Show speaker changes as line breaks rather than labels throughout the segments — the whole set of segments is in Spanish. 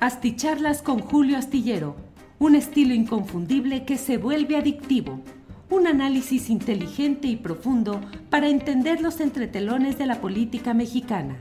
Asticharlas con Julio Astillero, un estilo inconfundible que se vuelve adictivo. Un análisis inteligente y profundo para entender los entretelones de la política mexicana.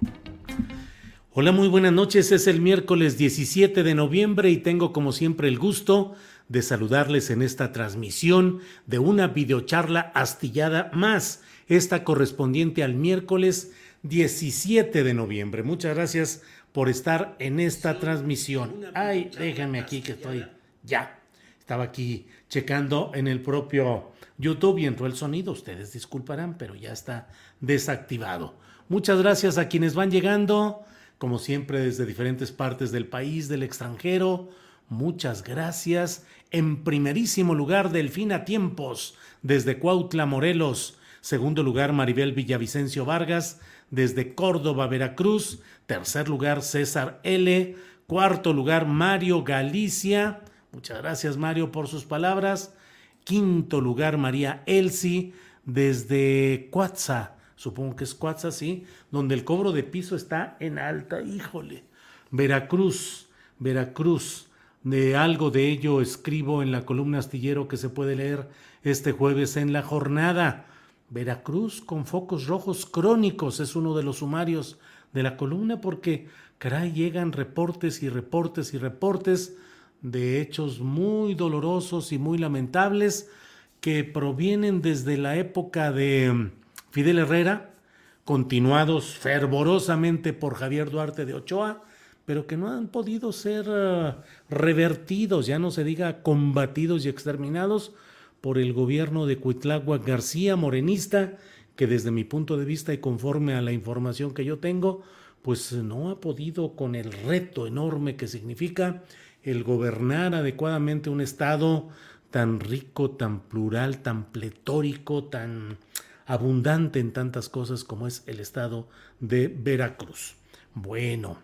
Hola, muy buenas noches. Es el miércoles 17 de noviembre y tengo como siempre el gusto de saludarles en esta transmisión de una videocharla astillada más, esta correspondiente al miércoles 17 de noviembre. Muchas gracias por estar en esta transmisión. Ay, déjenme aquí que estoy ya. Estaba aquí checando en el propio YouTube y entró el sonido. Ustedes disculparán, pero ya está desactivado. Muchas gracias a quienes van llegando, como siempre desde diferentes partes del país, del extranjero. Muchas gracias. En primerísimo lugar, Delfina Tiempos, desde Cuautla, Morelos. Segundo lugar, Maribel Villavicencio Vargas, desde Córdoba, Veracruz. Tercer lugar, César L. Cuarto lugar, Mario Galicia. Muchas gracias, Mario, por sus palabras. Quinto lugar, María Elsi, desde Cuatza. Supongo que es Cuatza, sí, donde el cobro de piso está en alta. Híjole. Veracruz, Veracruz. De algo de ello escribo en la columna astillero que se puede leer este jueves en la jornada. Veracruz con focos rojos crónicos es uno de los sumarios de la columna porque, caray, llegan reportes y reportes y reportes de hechos muy dolorosos y muy lamentables que provienen desde la época de Fidel Herrera, continuados fervorosamente por Javier Duarte de Ochoa, pero que no han podido ser uh, revertidos, ya no se diga combatidos y exterminados por el gobierno de Cuitláhuac García, morenista, que desde mi punto de vista y conforme a la información que yo tengo, pues no ha podido con el reto enorme que significa el gobernar adecuadamente un estado tan rico, tan plural, tan pletórico, tan abundante en tantas cosas como es el estado de Veracruz. Bueno,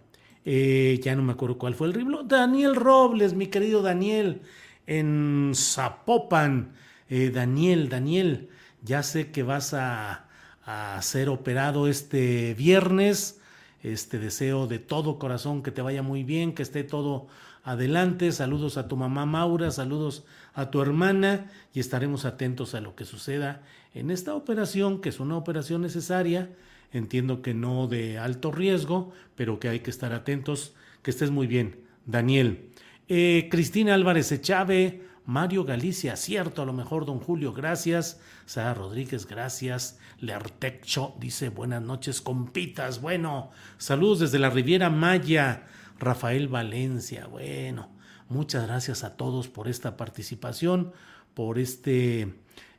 eh, ya no me acuerdo cuál fue el ritmo. Daniel Robles, mi querido Daniel, en Zapopan. Eh, Daniel, Daniel, ya sé que vas a, a ser operado este viernes. Este deseo de todo corazón que te vaya muy bien, que esté todo adelante. Saludos a tu mamá Maura, saludos a tu hermana y estaremos atentos a lo que suceda en esta operación, que es una operación necesaria entiendo que no de alto riesgo, pero que hay que estar atentos. Que estés muy bien, Daniel. Eh, Cristina Álvarez Echave, Mario Galicia, cierto, a lo mejor don Julio, gracias. Sara Rodríguez, gracias. Leartecho dice buenas noches, compitas. Bueno, saludos desde la Riviera Maya. Rafael Valencia, bueno, muchas gracias a todos por esta participación, por este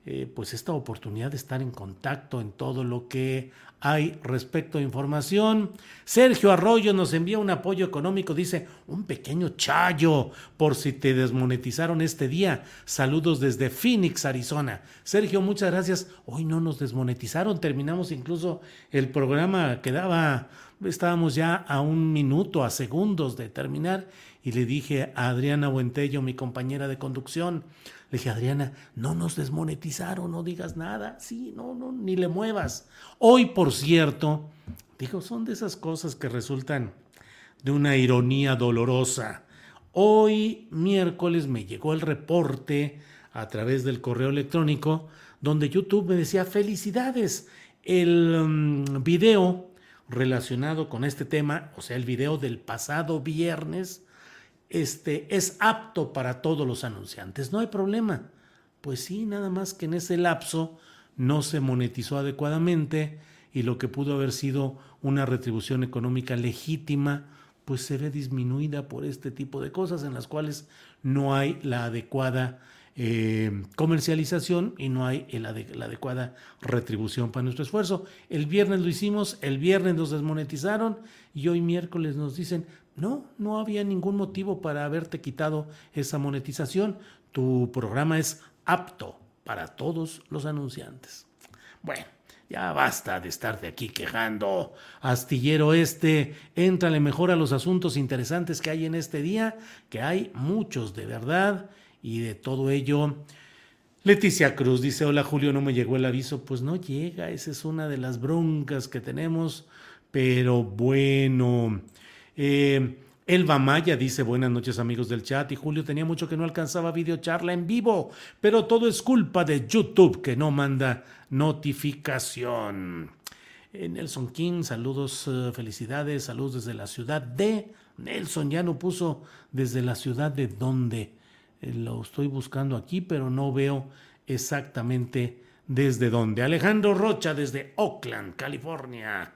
eh, pues esta oportunidad de estar en contacto en todo lo que hay respecto a información. Sergio Arroyo nos envía un apoyo económico, dice, un pequeño chayo por si te desmonetizaron este día. Saludos desde Phoenix, Arizona. Sergio, muchas gracias. Hoy no nos desmonetizaron, terminamos incluso el programa, quedaba, estábamos ya a un minuto, a segundos de terminar, y le dije a Adriana Buentello, mi compañera de conducción, le dije, Adriana, no nos desmonetizaron, no digas nada. Sí, no, no, ni le muevas. Hoy, por cierto, Digo, son de esas cosas que resultan de una ironía dolorosa. Hoy, miércoles, me llegó el reporte a través del correo electrónico donde YouTube me decía felicidades. El mm, video relacionado con este tema, o sea, el video del pasado viernes, este, es apto para todos los anunciantes. No hay problema. Pues sí, nada más que en ese lapso no se monetizó adecuadamente y lo que pudo haber sido una retribución económica legítima, pues se ve disminuida por este tipo de cosas en las cuales no hay la adecuada eh, comercialización y no hay la, la, adecuada retribución para nuestro esfuerzo. El viernes lo hicimos, el viernes nos desmonetizaron y hoy miércoles nos dicen, no, no había ningún motivo para haberte quitado esa monetización. Tu programa es apto para todos los anunciantes. Bueno, ya basta de estar de aquí quejando. Astillero este, éntrale mejor a los asuntos interesantes que hay en este día, que hay muchos de verdad y de todo ello. Leticia Cruz dice, hola Julio, no me llegó el aviso. Pues no llega, esa es una de las broncas que tenemos, pero bueno. Eh, Elba Maya dice buenas noches amigos del chat y Julio tenía mucho que no alcanzaba videocharla en vivo, pero todo es culpa de YouTube que no manda notificación. Eh, Nelson King, saludos, eh, felicidades, saludos desde la ciudad de... Nelson ya no puso desde la ciudad de dónde. Eh, lo estoy buscando aquí, pero no veo exactamente desde dónde. Alejandro Rocha desde Oakland, California,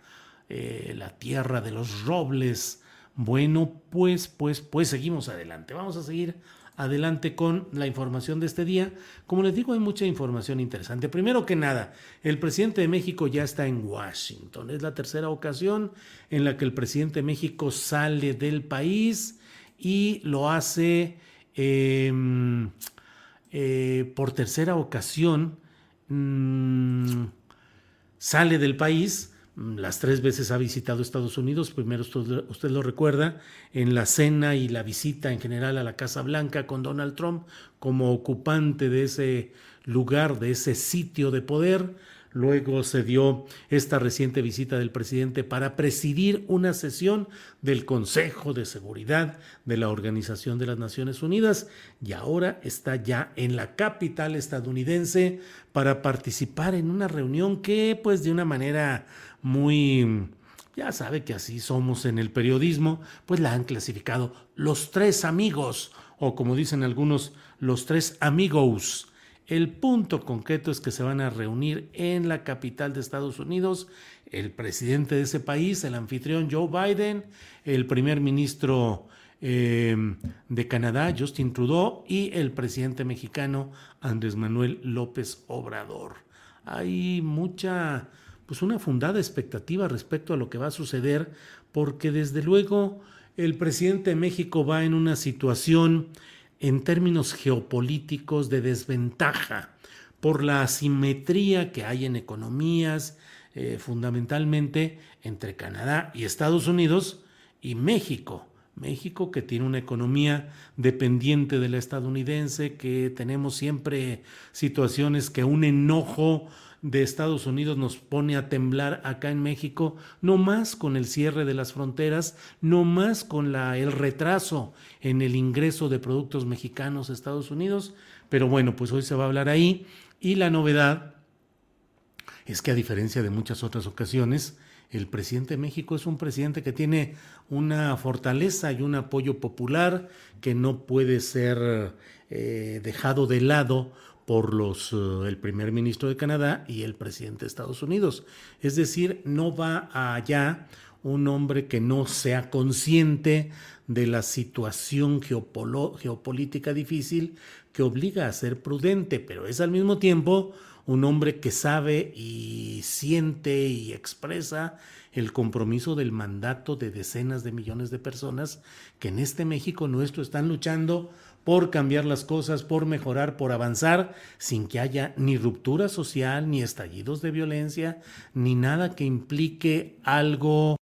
la tierra de los robles bueno, pues, pues, pues seguimos adelante. Vamos a seguir adelante con la información de este día. Como les digo, hay mucha información interesante. Primero que nada, el presidente de México ya está en Washington. Es la tercera ocasión en la que el presidente de México sale del país y lo hace em, eh, por tercera ocasión. Mm, sale del país las tres veces ha visitado Estados Unidos. Primero usted, lo recuerda en la cena y la visita en general a la Casa Blanca con Donald Trump como ocupante de ese lugar, de ese sitio de poder. Luego se dio esta reciente visita del presidente para presidir una sesión del Consejo de Seguridad de la Organización de las Naciones Unidas y ahora está ya en la capital estadounidense para participar en una reunión que pues de una manera muy, ya sabe que así somos en el periodismo, pues la han clasificado los tres amigos, o como dicen algunos, los tres amigos. El punto concreto es que se van a reunir en la capital de Estados Unidos el presidente de ese país, el anfitrión Joe Biden, el primer ministro eh, de Canadá, Justin Trudeau, y el presidente mexicano, Andrés Manuel López Obrador. Hay mucha pues una fundada expectativa respecto a lo que va a suceder, porque desde luego el presidente de México va en una situación en términos geopolíticos de desventaja por la asimetría que hay en economías, eh, fundamentalmente entre Canadá y Estados Unidos y México. México que tiene una economía dependiente de la estadounidense, que tenemos siempre situaciones que un enojo de Estados Unidos nos pone a temblar acá en México, no más con el cierre de las fronteras, no más con la, el retraso en el ingreso de productos mexicanos a Estados Unidos, pero bueno, pues hoy se va a hablar ahí. Y la novedad es que a diferencia de muchas otras ocasiones, el presidente de México es un presidente que tiene una fortaleza y un apoyo popular que no puede ser eh, dejado de lado por los, eh, el primer ministro de Canadá y el presidente de Estados Unidos. Es decir, no va allá un hombre que no sea consciente de la situación geopolítica difícil que obliga a ser prudente, pero es al mismo tiempo un hombre que sabe y siente y expresa el compromiso del mandato de decenas de millones de personas que en este México nuestro están luchando por cambiar las cosas, por mejorar, por avanzar, sin que haya ni ruptura social, ni estallidos de violencia, ni nada que implique algo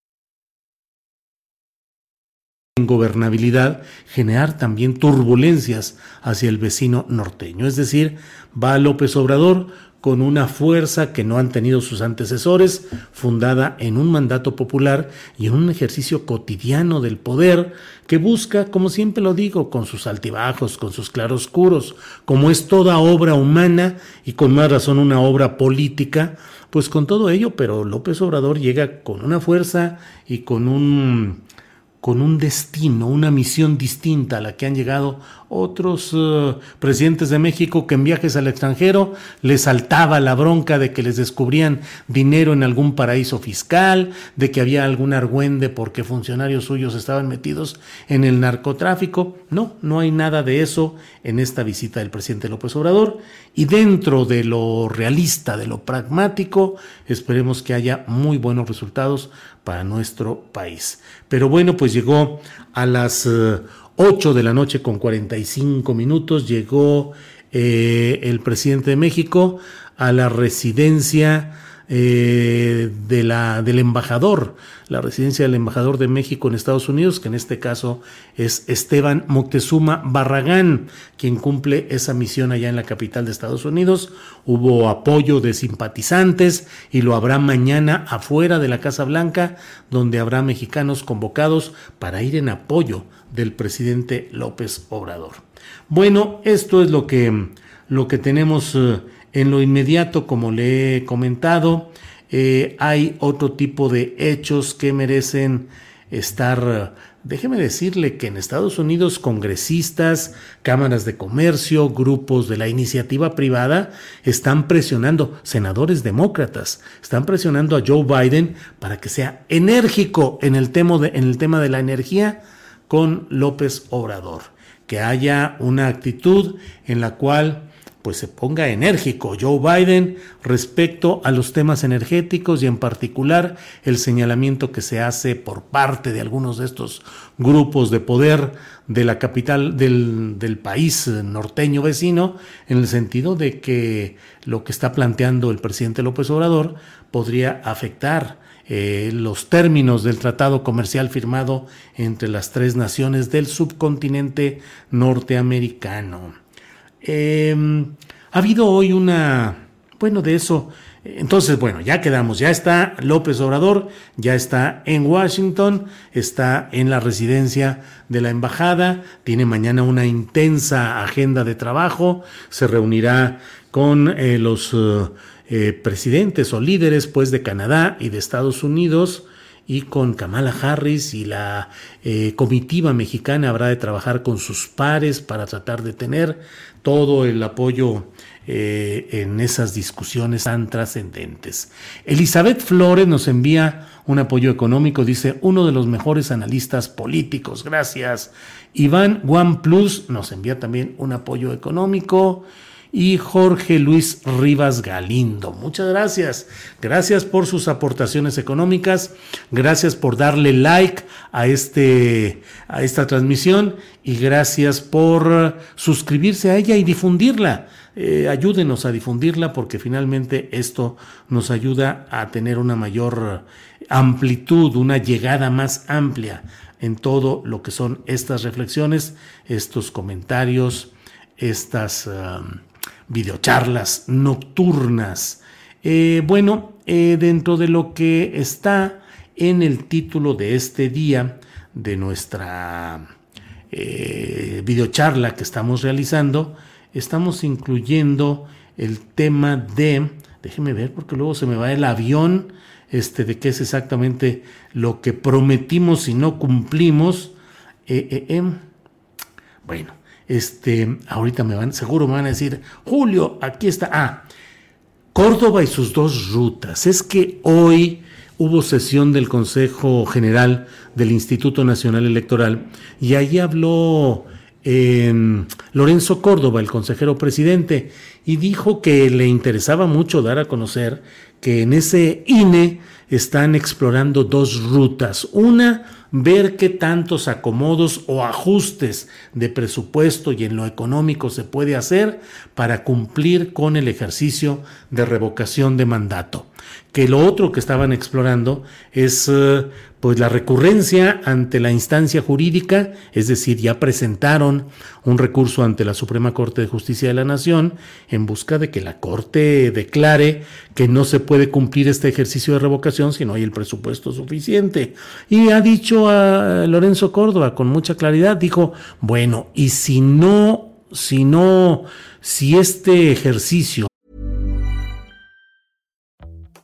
en gobernabilidad, generar también turbulencias hacia el vecino norteño. Es decir, va López Obrador con una fuerza que no han tenido sus antecesores, fundada en un mandato popular y en un ejercicio cotidiano del poder que busca, como siempre lo digo, con sus altibajos, con sus claroscuros, como es toda obra humana y con más razón una obra política, pues con todo ello, pero López Obrador llega con una fuerza y con un con un destino, una misión distinta a la que han llegado otros eh, presidentes de México que en viajes al extranjero les saltaba la bronca de que les descubrían dinero en algún paraíso fiscal, de que había algún argüende porque funcionarios suyos estaban metidos en el narcotráfico. No, no hay nada de eso en esta visita del presidente López Obrador. Y dentro de lo realista, de lo pragmático, esperemos que haya muy buenos resultados para nuestro país. Pero bueno, pues llegó a las... Eh, 8 de la noche con 45 minutos llegó eh, el presidente de México a la residencia eh, de la, del embajador, la residencia del embajador de México en Estados Unidos, que en este caso es Esteban Moctezuma Barragán, quien cumple esa misión allá en la capital de Estados Unidos. Hubo apoyo de simpatizantes y lo habrá mañana afuera de la Casa Blanca, donde habrá mexicanos convocados para ir en apoyo del presidente López Obrador. Bueno, esto es lo que, lo que tenemos eh, en lo inmediato, como le he comentado. Eh, hay otro tipo de hechos que merecen estar Déjeme decirle que en Estados Unidos congresistas, cámaras de comercio, grupos de la iniciativa privada están presionando, senadores demócratas, están presionando a Joe Biden para que sea enérgico en el tema de, en el tema de la energía con López Obrador, que haya una actitud en la cual pues se ponga enérgico Joe Biden respecto a los temas energéticos y en particular el señalamiento que se hace por parte de algunos de estos grupos de poder de la capital del, del país norteño vecino, en el sentido de que lo que está planteando el presidente López Obrador podría afectar eh, los términos del tratado comercial firmado entre las tres naciones del subcontinente norteamericano. Em, ha habido hoy una, bueno, de eso, entonces, bueno, ya quedamos, ya está López Obrador, ya está en Washington, está en la residencia de la embajada, tiene mañana una intensa agenda de trabajo, se reunirá con eh, los eh, presidentes o líderes pues de Canadá y de Estados Unidos y con Kamala Harris y la eh, comitiva mexicana habrá de trabajar con sus pares para tratar de tener todo el apoyo eh, en esas discusiones tan trascendentes. Elizabeth Flores nos envía un apoyo económico, dice uno de los mejores analistas políticos, gracias. Iván One Plus nos envía también un apoyo económico y Jorge Luis Rivas Galindo. Muchas gracias. Gracias por sus aportaciones económicas. Gracias por darle like a, este, a esta transmisión y gracias por suscribirse a ella y difundirla. Eh, ayúdenos a difundirla porque finalmente esto nos ayuda a tener una mayor amplitud, una llegada más amplia en todo lo que son estas reflexiones, estos comentarios, estas videocharlas nocturnas. Eh, bueno, eh, dentro de lo que está en el título de este día de nuestra eh, videocharla que estamos realizando, estamos incluyendo el tema de, déjeme ver porque luego se me va el avión, este, de qué es exactamente lo que prometimos y no cumplimos. Em, bueno, este, ahorita me van, seguro me van a decir, Julio, aquí está. Ah, Córdoba y sus dos rutas. Es que hoy hubo sesión del Consejo General del Instituto Nacional Electoral y ahí habló em, Lorenzo Córdoba, el consejero presidente, y dijo que le interesaba mucho dar a conocer que en ese INE están explorando dos rutas. Una, ver qué tantos acomodos o ajustes de presupuesto y en lo económico se puede hacer para cumplir con el ejercicio de revocación de mandato. Que lo otro que estaban explorando es eh, pues la recurrencia ante la instancia jurídica, es decir, ya presentaron un recurso ante la Suprema Corte de Justicia de la Nación en busca de que la Corte declare que no se puede cumplir este ejercicio de revocación si no hay el presupuesto suficiente. Y ha dicho a Lorenzo Córdoba con mucha claridad, dijo, bueno, y si no, si no, si este ejercicio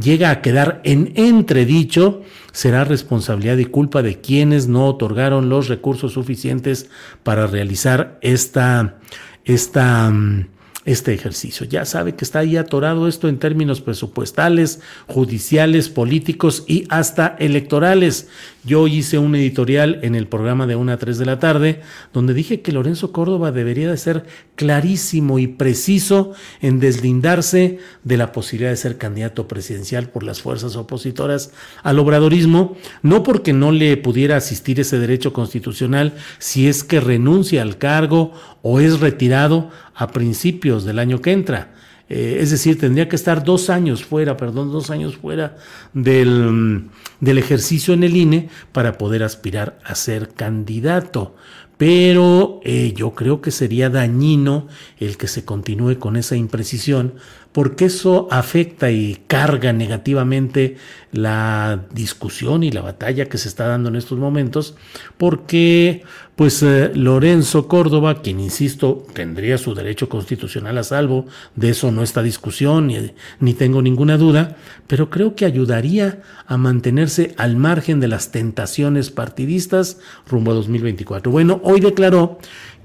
Llega a quedar en entredicho, será responsabilidad y culpa de quienes no otorgaron los recursos suficientes para realizar esta, esta, mm, este ejercicio. Ya sabe que está ahí atorado esto en términos presupuestales, judiciales, políticos y hasta electorales. Yo hice un editorial en el programa de 1 a 3 de la tarde donde dije que Lorenzo Córdoba debería de ser clarísimo y preciso en deslindarse de la posibilidad de ser candidato presidencial por las fuerzas opositoras al obradorismo, no porque no le pudiera asistir ese derecho constitucional si es que renuncia al cargo o es retirado a principios del año que entra. Eh, es decir, tendría que estar dos años fuera, perdón, dos años fuera del, del ejercicio en el INE para poder aspirar a ser candidato pero eh, yo creo que sería dañino el que se continúe con esa imprecisión porque eso afecta y carga negativamente la discusión y la batalla que se está dando en estos momentos, porque pues eh, Lorenzo Córdoba, quien insisto, tendría su derecho constitucional a salvo, de eso no está discusión ni, ni tengo ninguna duda, pero creo que ayudaría a mantenerse al margen de las tentaciones partidistas rumbo a 2024. Bueno, hoy declaró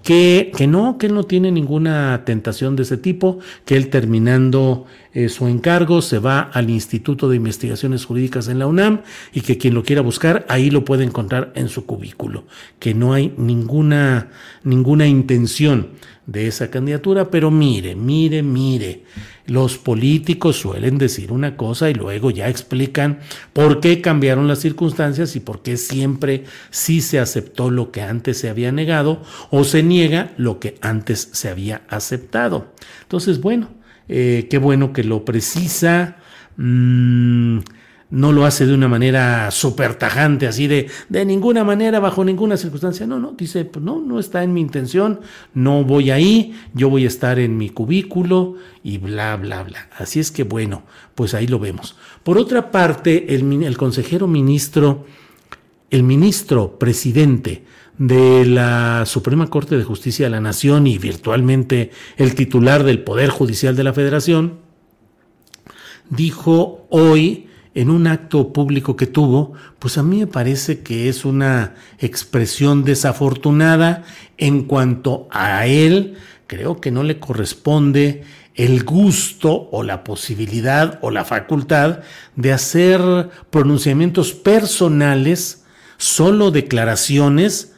que, que, no, que él no tiene ninguna tentación de ese tipo, que él terminando eh, su encargo se va al Instituto de Investigaciones Jurídicas en la UNAM y que quien lo quiera buscar ahí lo puede encontrar en su cubículo, que no hay ninguna, ninguna intención de esa candidatura, pero mire, mire, mire, los políticos suelen decir una cosa y luego ya explican por qué cambiaron las circunstancias y por qué siempre sí se aceptó lo que antes se había negado o se niega lo que antes se había aceptado. Entonces, bueno, eh, qué bueno que lo precisa. Mm, no lo hace de una manera súper tajante, así de, de ninguna manera, bajo ninguna circunstancia. No, no, dice, pues no, no está en mi intención, no voy ahí, yo voy a estar en mi cubículo y bla, bla, bla. Así es que bueno, pues ahí lo vemos. Por otra parte, el, el consejero ministro, el ministro presidente de la Suprema Corte de Justicia de la Nación y virtualmente el titular del Poder Judicial de la Federación, dijo hoy en un acto público que tuvo, pues a mí me parece que es una expresión desafortunada en cuanto a él, creo que no le corresponde el gusto o la posibilidad o la facultad de hacer pronunciamientos personales, solo declaraciones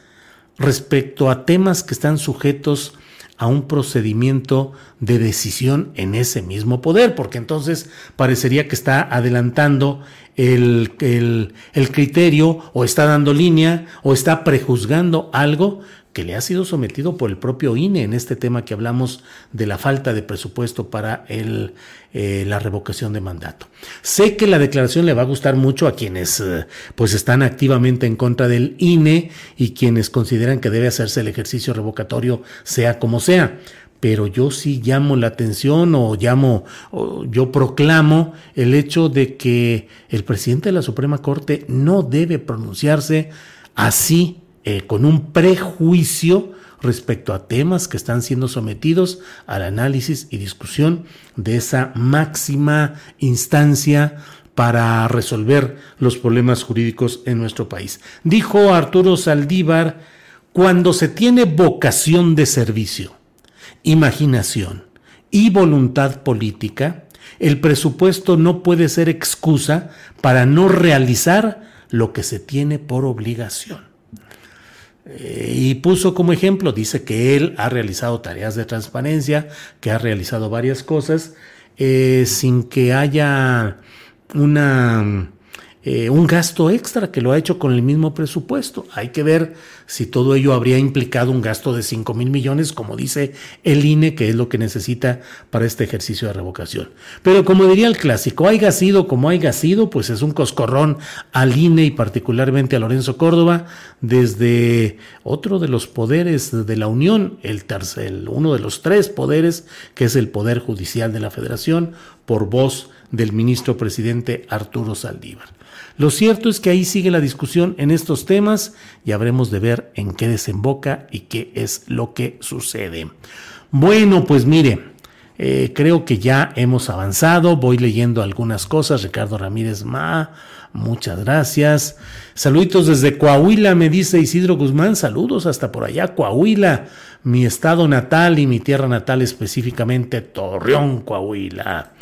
respecto a temas que están sujetos a un procedimiento de decisión en ese mismo poder, porque entonces parecería que está adelantando el, el, criterio o está dando línea o está prejuzgando algo que le ha sido sometido por el propio INE en este tema que hablamos de la falta de presupuesto para el, eh, la revocación de mandato. Sé que la declaración le va a gustar mucho a quienes eh, pues están activamente en contra del INE y quienes consideran que debe hacerse el ejercicio revocatorio sea como sea pero yo sí llamo la atención o llamo, o yo proclamo el hecho de que el presidente de la Suprema Corte no debe pronunciarse así, eh, con un prejuicio respecto a temas que están siendo sometidos al análisis y discusión de esa máxima instancia para resolver los problemas jurídicos en nuestro país. Dijo Arturo Saldívar, cuando se tiene vocación de servicio, imaginación y voluntad política, el presupuesto no puede ser excusa para no realizar lo que se tiene por obligación. Eh, y puso como ejemplo, dice que él ha realizado tareas de transparencia, que ha realizado varias cosas, eh, sin que haya una eh, un gasto extra que lo ha hecho con el mismo presupuesto. Hay que ver si todo ello habría implicado un gasto de 5 mil millones, como dice el INE, que es lo que necesita para este ejercicio de revocación. Pero como diría el clásico, haya sido como haya sido, pues es un coscorrón al INE y particularmente a Lorenzo Córdoba desde otro de los poderes de la Unión, el tercer, uno de los tres poderes, que es el Poder Judicial de la Federación, por voz del ministro presidente Arturo Saldívar. Lo cierto es que ahí sigue la discusión en estos temas y habremos de ver en qué desemboca y qué es lo que sucede. Bueno, pues mire, eh, creo que ya hemos avanzado, voy leyendo algunas cosas. Ricardo Ramírez Ma, muchas gracias. Saluditos desde Coahuila, me dice Isidro Guzmán, saludos hasta por allá, Coahuila, mi estado natal y mi tierra natal específicamente, Torreón, Coahuila.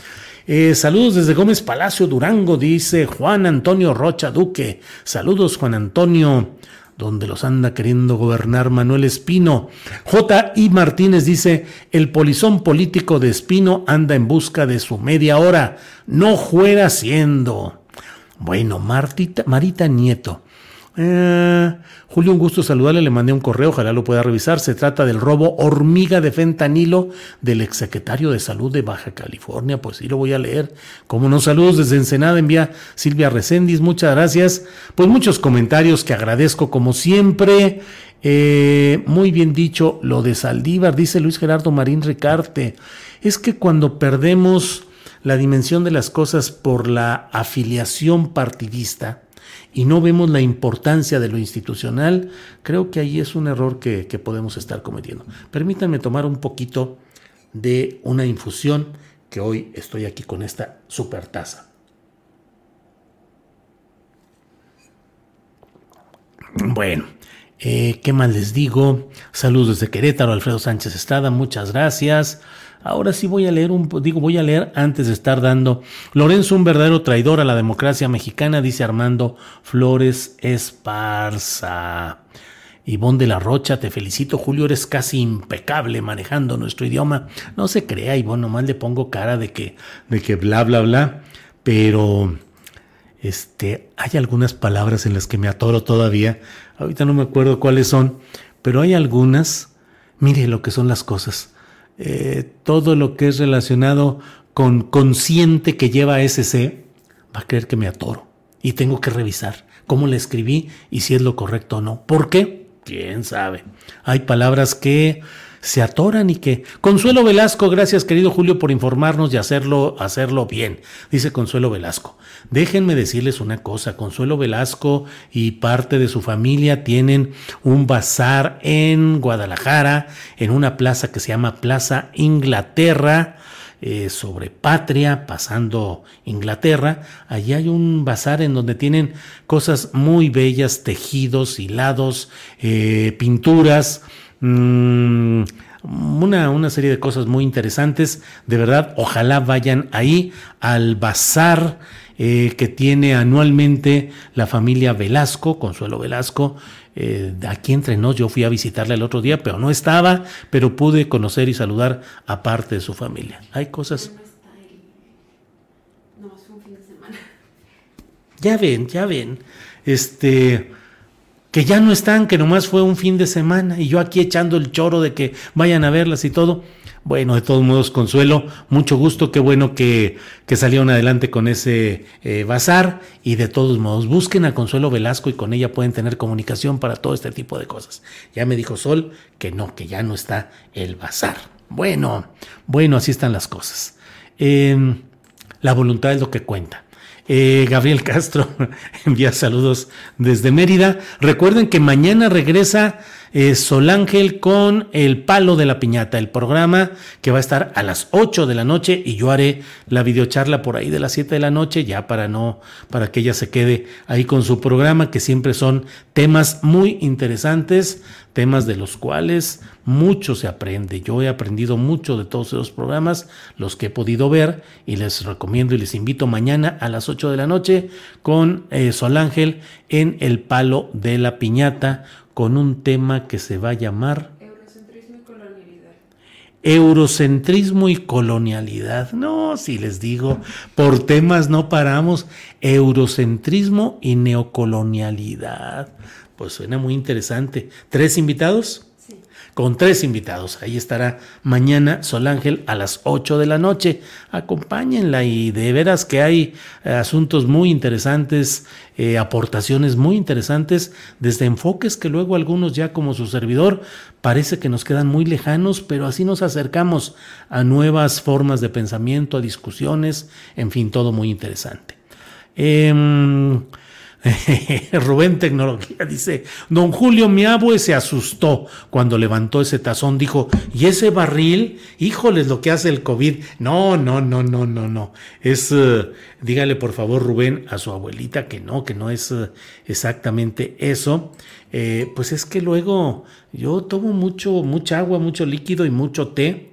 Eh, saludos desde Gómez Palacio, Durango, dice Juan Antonio Rocha Duque. Saludos, Juan Antonio, donde los anda queriendo gobernar Manuel Espino. J. I. Martínez dice, el polizón político de Espino anda en busca de su media hora. No fuera siendo. Bueno, Martita, Marita Nieto. Eh, Julio, un gusto saludarle, le mandé un correo, ojalá lo pueda revisar. Se trata del robo hormiga de fentanilo del exsecretario de Salud de Baja California. Pues sí, lo voy a leer. Como no, saludos desde Ensenada, envía Silvia Recendis, muchas gracias. Pues muchos comentarios que agradezco como siempre. Eh, muy bien dicho, lo de Saldívar, dice Luis Gerardo Marín Ricarte. Es que cuando perdemos la dimensión de las cosas por la afiliación partidista, y no vemos la importancia de lo institucional, creo que ahí es un error que, podemos estar cometiendo. Permítanme tomar un poquito de una infusión que hoy estoy aquí con esta super taza. Bueno, eh, ¿qué más les digo? Saludos desde Querétaro, Alfredo Sánchez Estrada, muchas gracias. Ahora sí voy a leer un, digo, voy a leer antes de estar dando. Lorenzo, un verdadero traidor a la democracia mexicana, dice Armando Flores Esparza. Ivonne de la Rocha, te felicito, Julio, eres casi impecable manejando nuestro idioma. No se crea, Ivonne, nomás le pongo cara de que, de que bla, bla, bla. Pero, este, hay algunas palabras en las que me atoro todavía. Ahorita no me acuerdo cuáles son, pero hay algunas. Mire lo que son las cosas. Eh, todo lo que es relacionado con consciente que lleva SC, va a creer que me atoro. Y tengo que revisar cómo le escribí y si es lo correcto o no. ¿Por qué? ¿Quién sabe? Hay palabras que se atoran y que... Consuelo Velasco, gracias querido Julio por informarnos y hacerlo, hacerlo bien, dice Consuelo Velasco. Déjenme decirles una cosa, Consuelo Velasco y parte de su familia tienen un bazar en Guadalajara, en una plaza que se llama Plaza Inglaterra. Eh, sobre patria, pasando Inglaterra. Allí hay un bazar en donde tienen cosas muy bellas, tejidos, hilados, eh, pinturas, Mm, una, una, serie de cosas muy interesantes. De verdad, ojalá vayan ahí al bazar eh, que tiene anualmente la familia Velasco, Consuelo Velasco. Eh, aquí entre nos, yo fui a visitarla el otro día, pero no estaba, pero pude conocer y saludar a parte de su familia. Hay cosas. Ya ven, ya ven. Este que ya no están, que nomás fue un fin de semana y yo aquí echando el choro de que vayan a verlas y todo. Bueno, de todos modos, Consuelo, mucho gusto, qué bueno que, que salieron adelante con ese eh, bazar y de todos modos, busquen a Consuelo Velasco y con ella pueden tener comunicación para todo este tipo de cosas. Ya me dijo Sol que no, que ya no está el bazar. Bueno, bueno, así están las cosas. Em, la voluntad es lo que cuenta. Eh, Gabriel Castro envía saludos desde Mérida. Recuerden que mañana regresa eh, Sol Ángel con El Palo de la Piñata, el programa que va a estar a las 8 de la noche y yo haré la videocharla por ahí de las 7 de la noche ya para no, para que ella se quede ahí con su programa que siempre son temas muy interesantes, temas de los cuales mucho se aprende. Yo he aprendido mucho de todos esos programas, los que he podido ver y les recomiendo y les invito mañana a las 8 de la noche con eh, Sol Ángel en El Palo de la Piñata con un tema que se va a llamar Eurocentrismo y colonialidad. Eurocentrismo y colonialidad. No, si les digo, por temas no paramos. Eurocentrismo y neocolonialidad. Pues suena muy interesante. ¿Tres invitados? Con tres invitados. Ahí estará mañana Sol Ángel a las 8 de la noche. Acompáñenla y de veras que hay eh, asuntos muy interesantes, eh, aportaciones muy interesantes, desde enfoques que luego algunos ya como su servidor parece que nos quedan muy lejanos, pero así nos acercamos a nuevas formas de pensamiento, a discusiones, en fin, todo muy interesante. Eh, Rubén Tecnología dice, don Julio, mi abue se asustó cuando levantó ese tazón, dijo, ¿y ese barril? Híjoles, lo que hace el COVID. No, no, no, no, no, no. Es, eh, dígale por favor, Rubén, a su abuelita que no, que no es eh, exactamente eso. Eh, pues es que luego yo tomo mucho, mucha agua, mucho líquido y mucho té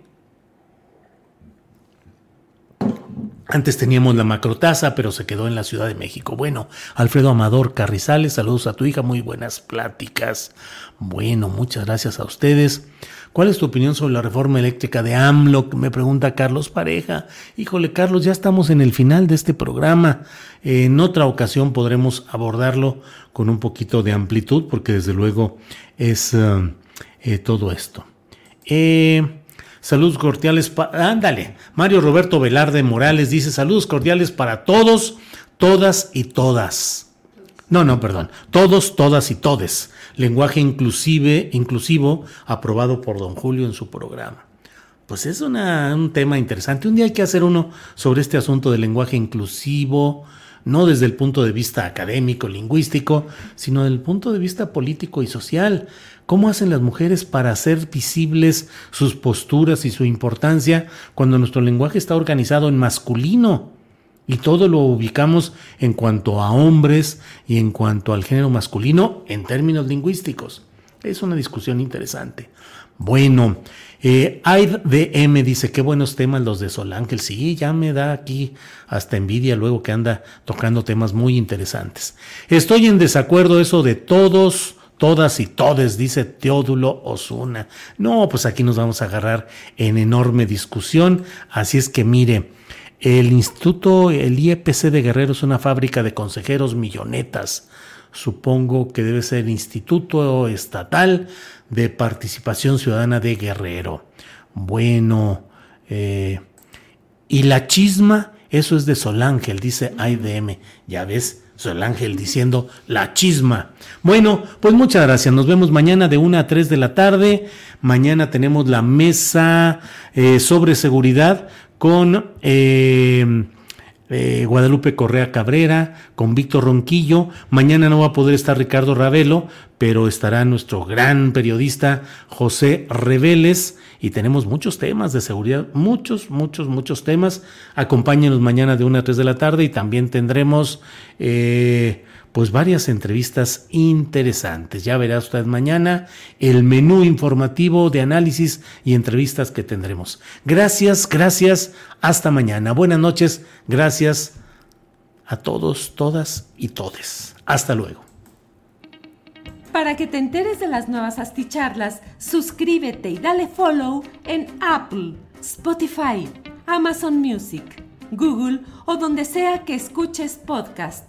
Antes teníamos la macrotasa, pero se quedó en la Ciudad de México. Bueno, Alfredo Amador Carrizales, saludos a tu hija, muy buenas pláticas. Bueno, muchas gracias a ustedes. ¿Cuál es tu opinión sobre la reforma eléctrica de AMLO? Me pregunta Carlos Pareja. Híjole, Carlos, ya estamos en el final de este programa. En otra ocasión podremos abordarlo con un poquito de amplitud, porque desde luego es eh, eh, todo esto. Eh, Saludos cordiales para... Ándale. Mario Roberto Velarde Morales dice saludos cordiales para todos, todas y todas. No, no, perdón. Todos, todas y todes. Lenguaje inclusive, inclusivo aprobado por don Julio en su programa. Pues es un tema interesante. Un día hay que hacer uno sobre este asunto del lenguaje inclusivo, no desde el punto de vista académico, lingüístico, sino desde el punto de vista político y social. ¿Cómo hacen las mujeres para hacer visibles sus posturas y su importancia cuando nuestro lenguaje está organizado en masculino? Y todo lo ubicamos en cuanto a hombres y en cuanto al género masculino en términos lingüísticos. Es una discusión interesante. Bueno, eh, AIDM dice, qué buenos temas los de Sol Ángel. Sí, ya me da aquí hasta envidia luego que anda tocando temas muy interesantes. Estoy en desacuerdo eso de todos todas y todes, dice Teodulo Osuna. No, pues aquí nos vamos a agarrar en enorme discusión. Así es que mire, el instituto, el IEPC de Guerrero es una fábrica de consejeros millonetas. Supongo que debe ser Instituto Estatal de Participación Ciudadana de Guerrero. Bueno, eh, y la chisma, eso es de Solángel, dice IDM. Ya ves, el Ángel diciendo la chisma. Bueno, pues muchas gracias. Nos vemos mañana de 1 a 3 de la tarde. Mañana tenemos la mesa eh, sobre seguridad con eh, eh, Guadalupe Correa Cabrera, con Víctor Ronquillo. Mañana no va a poder estar Ricardo Ravelo, pero estará nuestro gran periodista José Reveles y tenemos muchos temas de seguridad, muchos, muchos, muchos temas. Acompáñenos mañana de 1 a 3 de la tarde y también tendremos eh, pues varias entrevistas interesantes. Ya verá usted mañana el menú informativo de análisis y entrevistas que tendremos. Gracias, gracias. Hasta mañana. Buenas noches. Gracias a todos, todas y todes. Hasta luego.
Para que te enteres de las nuevas asticharlas, suscríbete y dale follow en Apple, Spotify, Amazon Music, Google o donde sea que escuches podcast.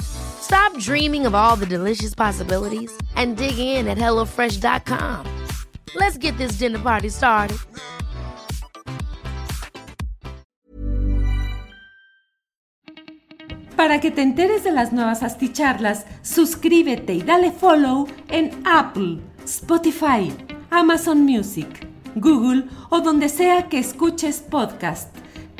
Stop dreaming of all the delicious possibilities and dig in at HelloFresh.com. Let's get this dinner party started.
Para que te enteres de las nuevas asticharlas, suscríbete y dale follow en Apple, Spotify, Amazon Music, Google o donde sea que escuches podcast.